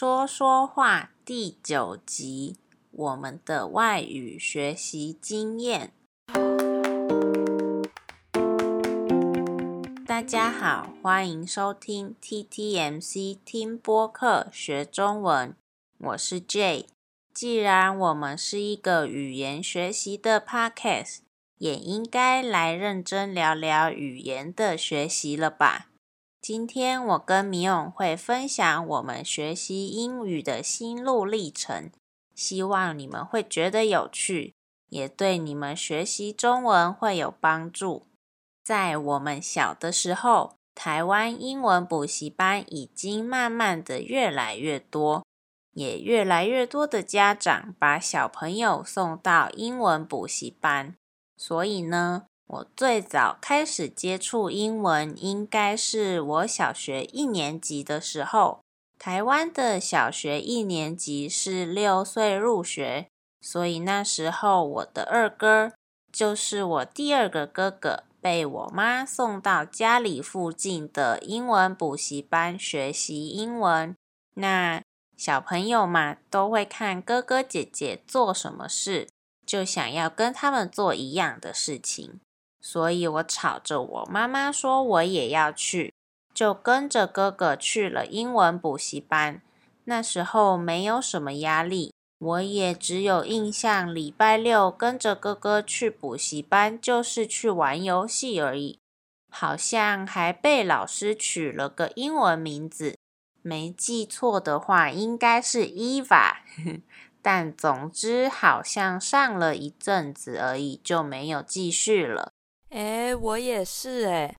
说说话第九集，我们的外语学习经验。大家好，欢迎收听 TTMC 听播客学中文，我是 Jay。既然我们是一个语言学习的 Podcast，也应该来认真聊聊语言的学习了吧？今天我跟米永会分享我们学习英语的心路历程，希望你们会觉得有趣，也对你们学习中文会有帮助。在我们小的时候，台湾英文补习班已经慢慢的越来越多，也越来越多的家长把小朋友送到英文补习班，所以呢，我最早开始接触英文，应该是我小学一年级的时候。台湾的小学一年级是六岁入学，所以那时候我的二哥，就是我第二个哥哥，被我妈送到家里附近的英文补习班学习英文。那小朋友嘛，都会看哥哥姐姐做什么事，就想要跟他们做一样的事情。所以我吵着我妈妈说我也要去，就跟着哥哥去了英文补习班。那时候没有什么压力，我也只有印象，礼拜六跟着哥哥去补习班就是去玩游戏而已。好像还被老师取了个英文名字，没记错的话应该是 Eva。但总之好像上了一阵子而已，就没有继续了。诶，我也是哎。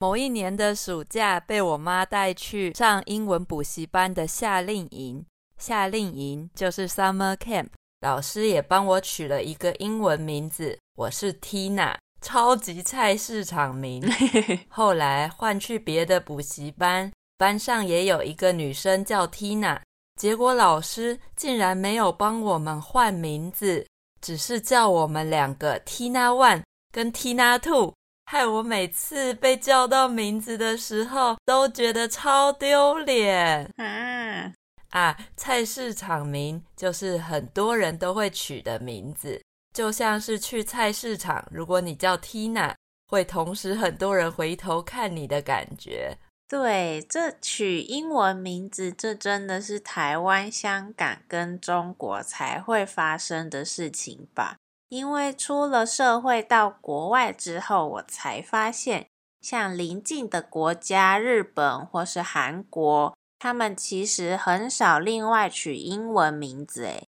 某一年的暑假，被我妈带去上英文补习班的夏令营。夏令营就是 summer camp，老师也帮我取了一个英文名字，我是 Tina，超级菜市场名。后来换去别的补习班，班上也有一个女生叫 Tina，结果老师竟然没有帮我们换名字，只是叫我们两个 Tina One。跟 Tina Two，害我每次被叫到名字的时候都觉得超丢脸啊！啊，菜市场名就是很多人都会取的名字，就像是去菜市场，如果你叫 Tina，会同时很多人回头看你的感觉。对，这取英文名字，这真的是台湾、香港跟中国才会发生的事情吧？因为出了社会到国外之后，我才发现，像邻近的国家日本或是韩国，他们其实很少另外取英文名字。诶，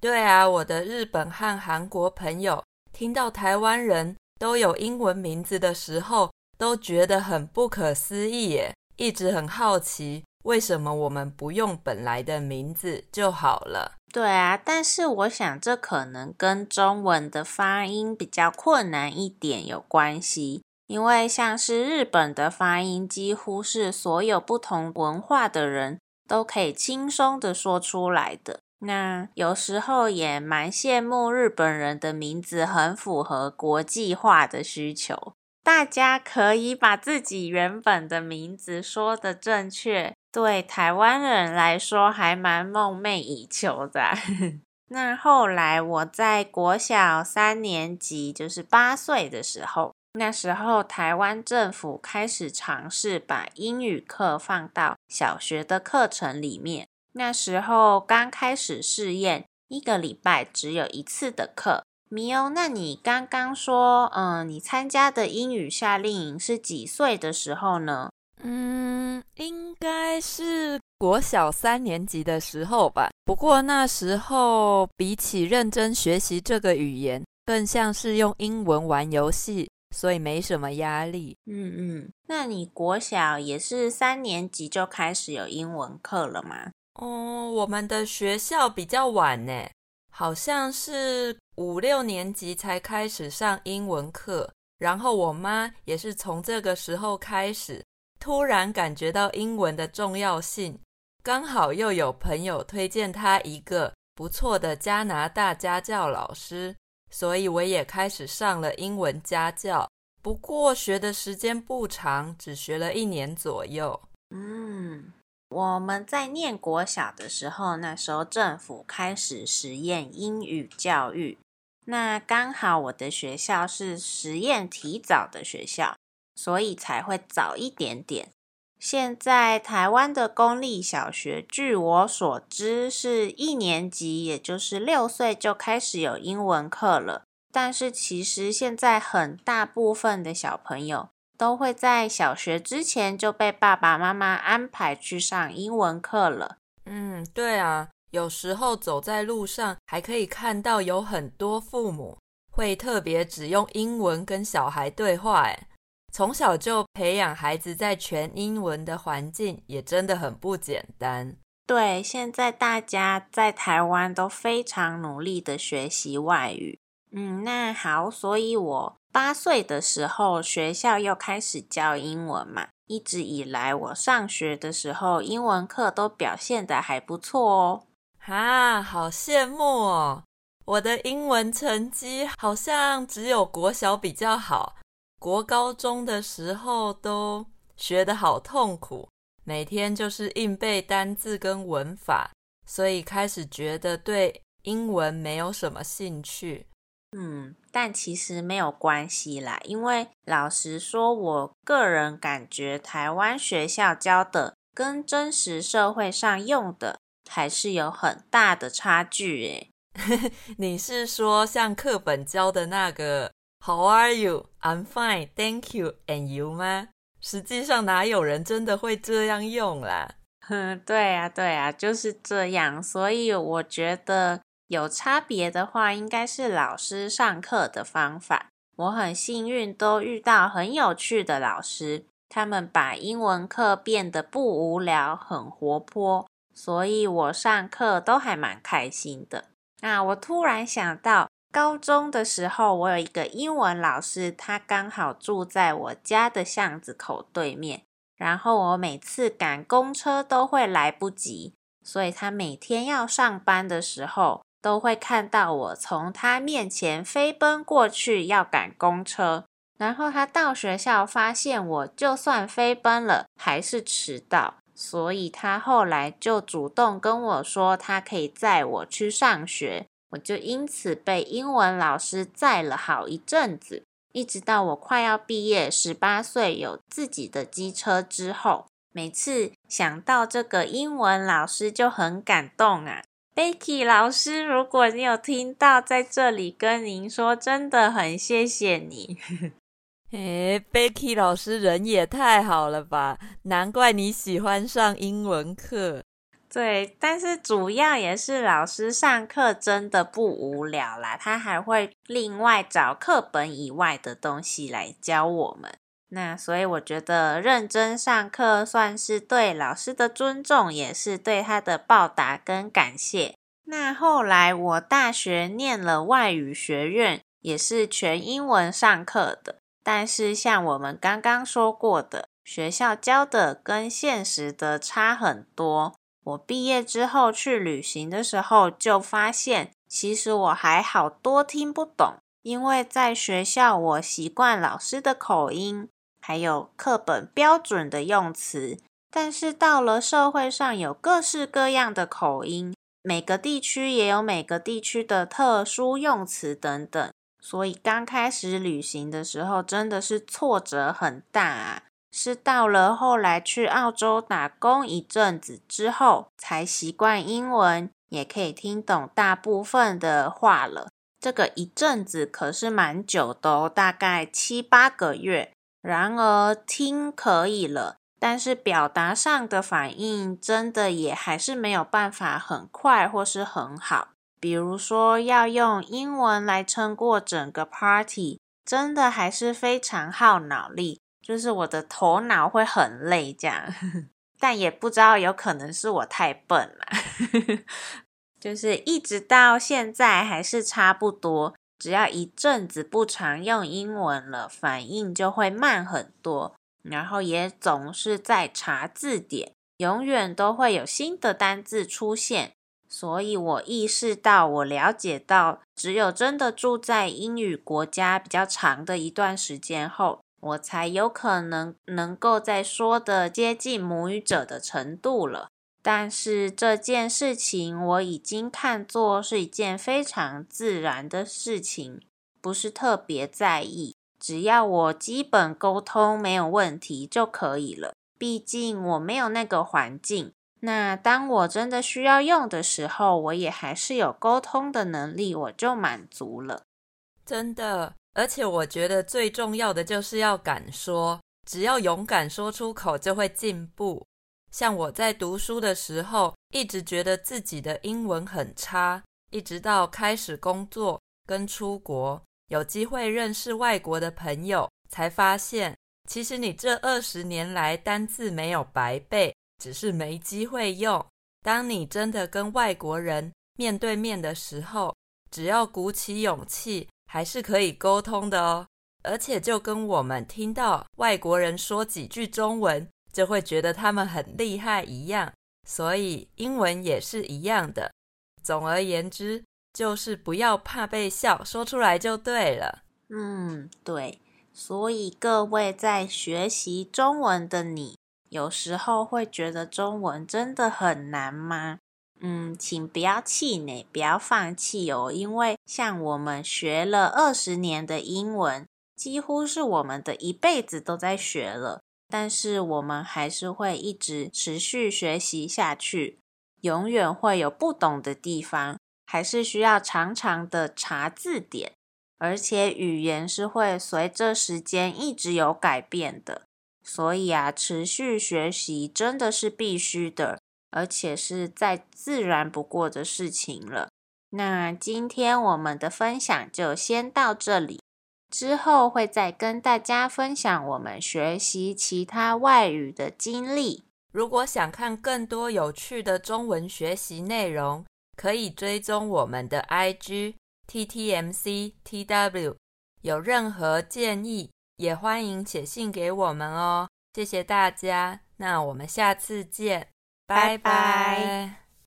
对啊，我的日本和韩国朋友听到台湾人都有英文名字的时候，都觉得很不可思议耶，一直很好奇。为什么我们不用本来的名字就好了？对啊，但是我想这可能跟中文的发音比较困难一点有关系。因为像是日本的发音，几乎是所有不同文化的人都可以轻松的说出来的。那有时候也蛮羡慕日本人的名字很符合国际化的需求，大家可以把自己原本的名字说得正确。对台湾人来说，还蛮梦寐以求的。那后来我在国小三年级，就是八岁的时候，那时候台湾政府开始尝试把英语课放到小学的课程里面。那时候刚开始试验，一个礼拜只有一次的课。米欧，那你刚刚说，嗯，你参加的英语夏令营是几岁的时候呢？嗯，应该是国小三年级的时候吧。不过那时候比起认真学习这个语言，更像是用英文玩游戏，所以没什么压力。嗯嗯，那你国小也是三年级就开始有英文课了吗？哦，我们的学校比较晚呢，好像是五六年级才开始上英文课。然后我妈也是从这个时候开始。突然感觉到英文的重要性，刚好又有朋友推荐他一个不错的加拿大家教老师，所以我也开始上了英文家教。不过学的时间不长，只学了一年左右。嗯，我们在念国小的时候，那时候政府开始实验英语教育，那刚好我的学校是实验提早的学校，所以才会早一点点。现在台湾的公立小学，据我所知，是一年级，也就是六岁就开始有英文课了。但是其实现在很大部分的小朋友，都会在小学之前就被爸爸妈妈安排去上英文课了。嗯，对啊，有时候走在路上还可以看到有很多父母会特别只用英文跟小孩对话，哎，从小就培养孩子在全英文的环境也真的很不简单。对，现在大家在台湾都非常努力的学习外语。嗯，那好，所以我。八岁的时候，学校又开始教英文嘛。一直以来，我上学的时候，英文课都表现得还不错哦。啊，好羡慕哦！我的英文成绩好像只有国小比较好，国高中的时候都学得好痛苦，每天就是硬背单字跟文法，所以开始觉得对英文没有什么兴趣。嗯，但其实没有关系啦，因为老实说，我个人感觉台湾学校教的跟真实社会上用的还是有很大的差距诶。你是说像课本教的那个 “How are you? I'm fine, thank you, and you” 吗？实际上哪有人真的会这样用啦？哼，对啊，对啊，就是这样，所以我觉得。有差别的话，应该是老师上课的方法。我很幸运，都遇到很有趣的老师，他们把英文课变得不无聊，很活泼，所以我上课都还蛮开心的。那我突然想到，高中的时候，我有一个英文老师，他刚好住在我家的巷子口对面，然后我每次赶公车都会来不及，所以他每天要上班的时候，都会看到我从他面前飞奔过去要赶公车，然后他到学校发现我就算飞奔了还是迟到，所以他后来就主动跟我说他可以载我去上学，我就因此被英文老师载了好一阵子，一直到我快要毕业，十八岁有自己的机车之后，每次想到这个英文老师就很感动啊。Becky 老师，如果你有听到，在这里跟您说，真的很谢谢你。诶，Becky 老师人也太好了吧？难怪你喜欢上英文课。对，但是主要也是老师上课真的不无聊啦，他还会另外找课本以外的东西来教我们。那所以我觉得认真上课算是对老师的尊重，也是对他的报答跟感谢。那后来我大学念了外语学院，也是全英文上课的。但是像我们刚刚说过的，学校教的跟现实的差很多。我毕业之后去旅行的时候，就发现其实我还好多听不懂，因为在学校我习惯老师的口音。还有课本标准的用词，但是到了社会上有各式各样的口音，每个地区也有每个地区的特殊用词等等，所以刚开始旅行的时候真的是挫折很大啊。是到了后来去澳洲打工一阵子之后，才习惯英文，也可以听懂大部分的话了。这个一阵子可是蛮久的哦，大概七八个月。然而听可以了，但是表达上的反应真的也还是没有办法很快或是很好。比如说要用英文来撑过整个 party，真的还是非常耗脑力，就是我的头脑会很累这样。但也不知道有可能是我太笨了，就是一直到现在还是差不多。只要一阵子不常用英文了，反应就会慢很多，然后也总是在查字典，永远都会有新的单字出现。所以我意识到，我了解到，只有真的住在英语国家比较长的一段时间后，我才有可能能够再说的接近母语者的程度了。但是这件事情我已经看作是一件非常自然的事情，不是特别在意，只要我基本沟通没有问题就可以了。毕竟我没有那个环境。那当我真的需要用的时候，我也还是有沟通的能力，我就满足了。真的。而且我觉得最重要的就是要敢说，只要勇敢说出口，就会进步。像我在读书的时候，一直觉得自己的英文很差，一直到开始工作跟出国，有机会认识外国的朋友，才发现，其实你这二十年来单字没有白背，只是没机会用。当你真的跟外国人面对面的时候，只要鼓起勇气。还是可以沟通的哦，而且就跟我们听到外国人说几句中文，就会觉得他们很厉害一样，所以英文也是一样的。总而言之，就是不要怕被笑，说出来就对了。嗯，对。所以各位在学习中文的你，有时候会觉得中文真的很难吗？嗯，请不要气馁，不要放弃哦。因为像我们学了二十年的英文，几乎是我们的一辈子都在学了，但是我们还是会一直持续学习下去，永远会有不懂的地方，还是需要常常的查字典。而且语言是会随着时间一直有改变的，所以啊，持续学习真的是必须的。而且是再自然不过的事情了。那今天我们的分享就先到这里，之后会再跟大家分享我们学习其他外语的经历。如果想看更多有趣的中文学习内容，可以追踪我们的 IG TTMCTW。有任何建议，也欢迎写信给我们哦。谢谢大家，那我们下次见。拜拜。